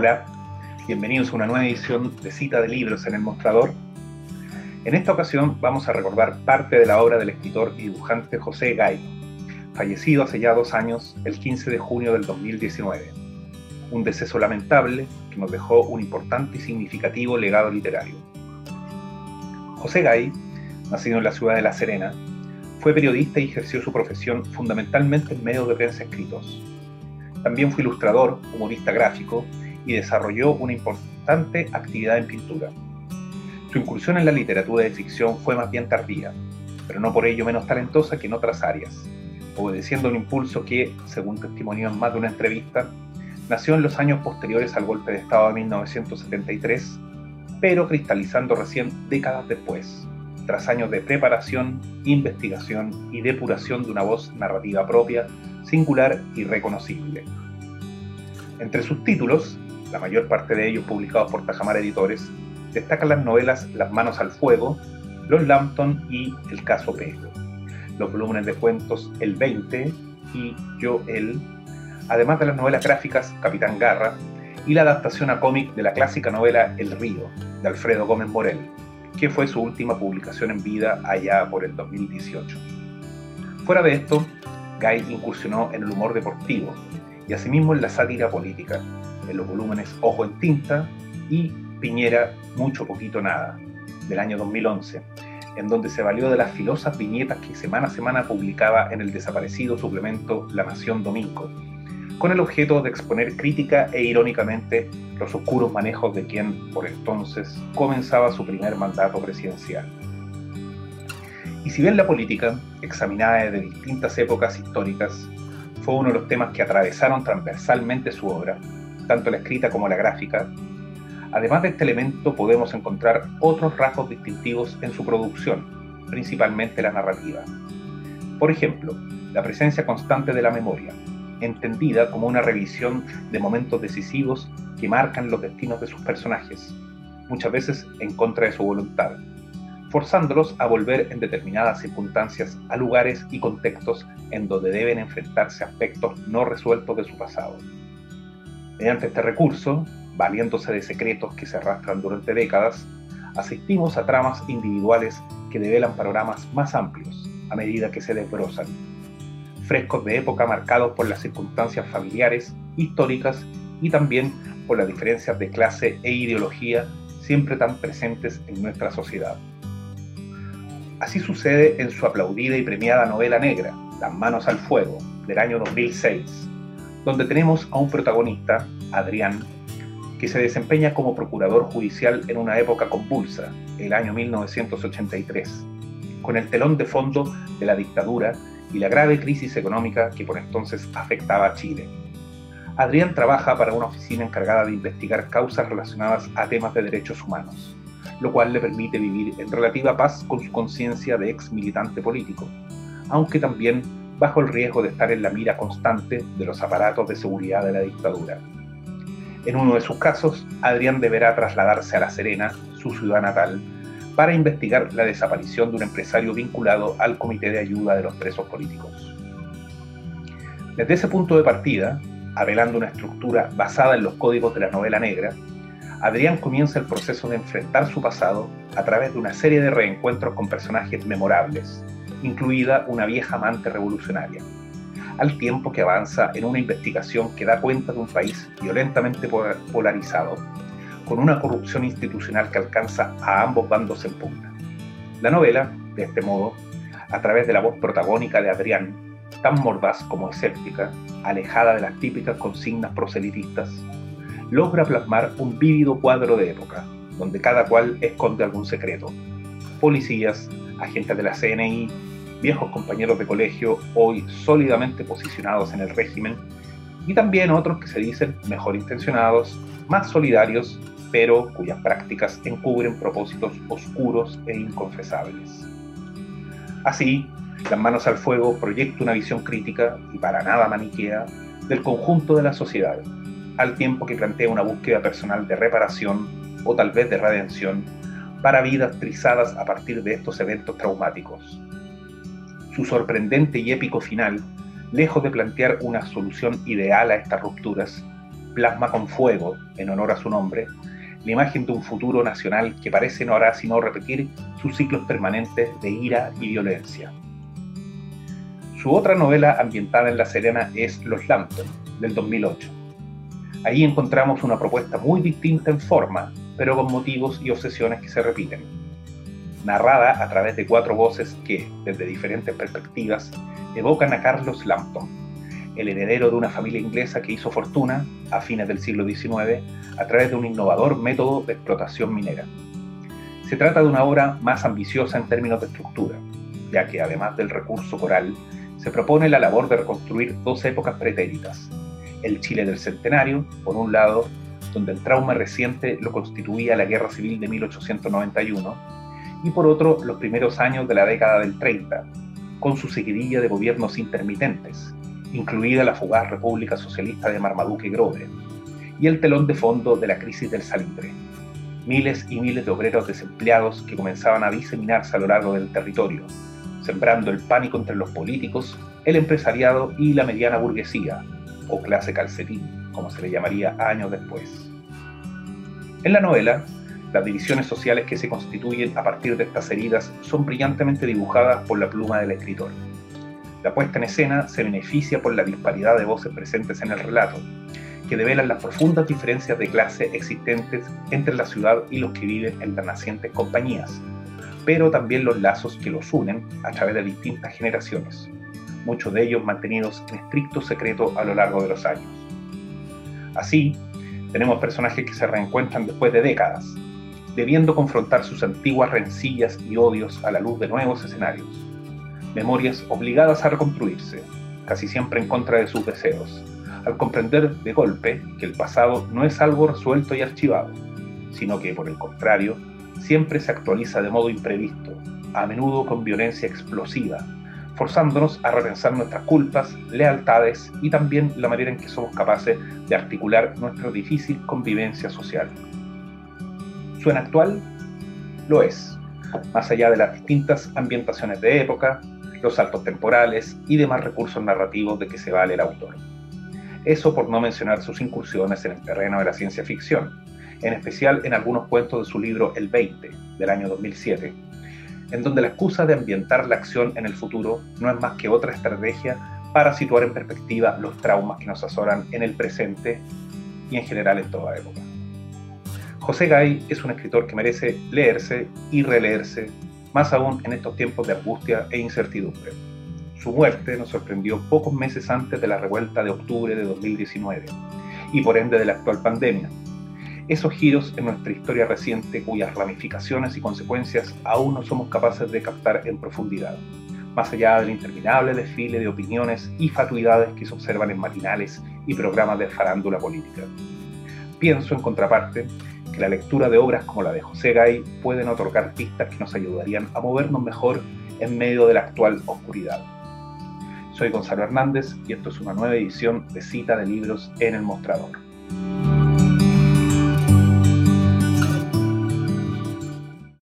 Hola, bienvenidos a una nueva edición de Cita de Libros en el Mostrador. En esta ocasión vamos a recordar parte de la obra del escritor y dibujante José Gay, fallecido hace ya dos años, el 15 de junio del 2019. Un deceso lamentable que nos dejó un importante y significativo legado literario. José Gay, nacido en la ciudad de La Serena, fue periodista y ejerció su profesión fundamentalmente en medios de prensa escritos. También fue ilustrador, humorista gráfico y desarrolló una importante actividad en pintura. Su incursión en la literatura de ficción fue más bien tardía, pero no por ello menos talentosa que en otras áreas, obedeciendo un impulso que, según testimonió en más de una entrevista, nació en los años posteriores al golpe de Estado de 1973, pero cristalizando recién décadas después, tras años de preparación, investigación y depuración de una voz narrativa propia singular y reconocible. Entre sus títulos, la mayor parte de ellos publicados por Tajamar Editores, destacan las novelas Las manos al fuego, Los Lampton y El caso P. Los volúmenes de cuentos El 20 y Yo Él, además de las novelas gráficas Capitán Garra y la adaptación a cómic de la clásica novela El Río, de Alfredo Gómez Morel, que fue su última publicación en vida allá por el 2018. Fuera de esto, Guy incursionó en el humor deportivo y asimismo en la sátira política, en los volúmenes Ojo en Tinta y Piñera Mucho Poquito Nada, del año 2011, en donde se valió de las filosas viñetas que semana a semana publicaba en el desaparecido suplemento La Nación Domingo, con el objeto de exponer crítica e irónicamente los oscuros manejos de quien, por entonces, comenzaba su primer mandato presidencial. Y si bien la política, examinada desde distintas épocas históricas, fue uno de los temas que atravesaron transversalmente su obra, tanto la escrita como la gráfica, además de este elemento podemos encontrar otros rasgos distintivos en su producción, principalmente la narrativa. Por ejemplo, la presencia constante de la memoria, entendida como una revisión de momentos decisivos que marcan los destinos de sus personajes, muchas veces en contra de su voluntad, forzándolos a volver en determinadas circunstancias a lugares y contextos en donde deben enfrentarse aspectos no resueltos de su pasado. Mediante este recurso, valiéndose de secretos que se arrastran durante décadas, asistimos a tramas individuales que develan panoramas más amplios a medida que se desbrozan, frescos de época marcados por las circunstancias familiares, históricas y también por las diferencias de clase e ideología siempre tan presentes en nuestra sociedad. Así sucede en su aplaudida y premiada novela negra, Las manos al fuego, del año 2006, donde tenemos a un protagonista, Adrián, que se desempeña como procurador judicial en una época convulsa, el año 1983, con el telón de fondo de la dictadura y la grave crisis económica que por entonces afectaba a Chile. Adrián trabaja para una oficina encargada de investigar causas relacionadas a temas de derechos humanos lo cual le permite vivir en relativa paz con su conciencia de ex militante político, aunque también bajo el riesgo de estar en la mira constante de los aparatos de seguridad de la dictadura. En uno de sus casos, Adrián deberá trasladarse a La Serena, su ciudad natal, para investigar la desaparición de un empresario vinculado al Comité de Ayuda de los Presos Políticos. Desde ese punto de partida, avelando una estructura basada en los códigos de la novela negra, Adrián comienza el proceso de enfrentar su pasado a través de una serie de reencuentros con personajes memorables, incluida una vieja amante revolucionaria, al tiempo que avanza en una investigación que da cuenta de un país violentamente polarizado, con una corrupción institucional que alcanza a ambos bandos en pugna. La novela, de este modo, a través de la voz protagónica de Adrián, tan mordaz como escéptica, alejada de las típicas consignas proselitistas, logra plasmar un vívido cuadro de época, donde cada cual esconde algún secreto. Policías, agentes de la CNI, viejos compañeros de colegio hoy sólidamente posicionados en el régimen, y también otros que se dicen mejor intencionados, más solidarios, pero cuyas prácticas encubren propósitos oscuros e inconfesables. Así, Las manos al fuego proyecta una visión crítica y para nada maniquea del conjunto de la sociedad, al tiempo que plantea una búsqueda personal de reparación o tal vez de redención para vidas trizadas a partir de estos eventos traumáticos. Su sorprendente y épico final, lejos de plantear una solución ideal a estas rupturas, plasma con fuego, en honor a su nombre, la imagen de un futuro nacional que parece no hará sino repetir sus ciclos permanentes de ira y violencia. Su otra novela ambientada en La Serena es Los Lampton, del 2008. Ahí encontramos una propuesta muy distinta en forma, pero con motivos y obsesiones que se repiten. Narrada a través de cuatro voces que, desde diferentes perspectivas, evocan a Carlos Lampton, el heredero de una familia inglesa que hizo fortuna a fines del siglo XIX a través de un innovador método de explotación minera. Se trata de una obra más ambiciosa en términos de estructura, ya que además del recurso coral, se propone la labor de reconstruir dos épocas pretéritas. El Chile del Centenario, por un lado, donde el trauma reciente lo constituía la Guerra Civil de 1891, y por otro, los primeros años de la década del 30, con su seguidilla de gobiernos intermitentes, incluida la fugaz República Socialista de Marmaduke Grove, y el telón de fondo de la crisis del salitre. Miles y miles de obreros desempleados que comenzaban a diseminarse a lo largo del territorio, sembrando el pánico entre los políticos, el empresariado y la mediana burguesía, o clase calcetín, como se le llamaría años después. En la novela, las divisiones sociales que se constituyen a partir de estas heridas son brillantemente dibujadas por la pluma del escritor. La puesta en escena se beneficia por la disparidad de voces presentes en el relato, que develan las profundas diferencias de clase existentes entre la ciudad y los que viven en las nacientes compañías, pero también los lazos que los unen a través de distintas generaciones, muchos de ellos mantenidos en estricto secreto a lo largo de los años. Así, tenemos personajes que se reencuentran después de décadas, debiendo confrontar sus antiguas rencillas y odios a la luz de nuevos escenarios, memorias obligadas a reconstruirse, casi siempre en contra de sus deseos, al comprender de golpe que el pasado no es algo resuelto y archivado, sino que, por el contrario, siempre se actualiza de modo imprevisto, a menudo con violencia explosiva, forzándonos a repensar nuestras culpas, lealtades y también la manera en que somos capaces de articular nuestra difícil convivencia social. ¿Suena actual? Lo es, más allá de las distintas ambientaciones de época, los saltos temporales y demás recursos narrativos de que se vale el autor. Eso por no mencionar sus incursiones en el terreno de la ciencia ficción, en especial en algunos cuentos de su libro El 20, del año 2007, en donde la excusa de ambientar la acción en el futuro no es más que otra estrategia para situar en perspectiva los traumas que nos azoran en el presente y en general en toda época. José Gay es un escritor que merece leerse y releerse, más aún en estos tiempos de angustia e incertidumbre. Su muerte nos sorprendió pocos meses antes de la revuelta de octubre de 2019 y por ende de la actual pandemia, esos giros en nuestra historia reciente cuyas ramificaciones y consecuencias aún no somos capaces de captar en profundidad, más allá del interminable desfile de opiniones y fatuidades que se observan en matinales y programas de farándula política. Pienso, en contraparte, que la lectura de obras como la de José Gay pueden otorgar pistas que nos ayudarían a movernos mejor en medio de la actual oscuridad. Soy Gonzalo Hernández y esto es una nueva edición de Cita de Libros en el Mostrador.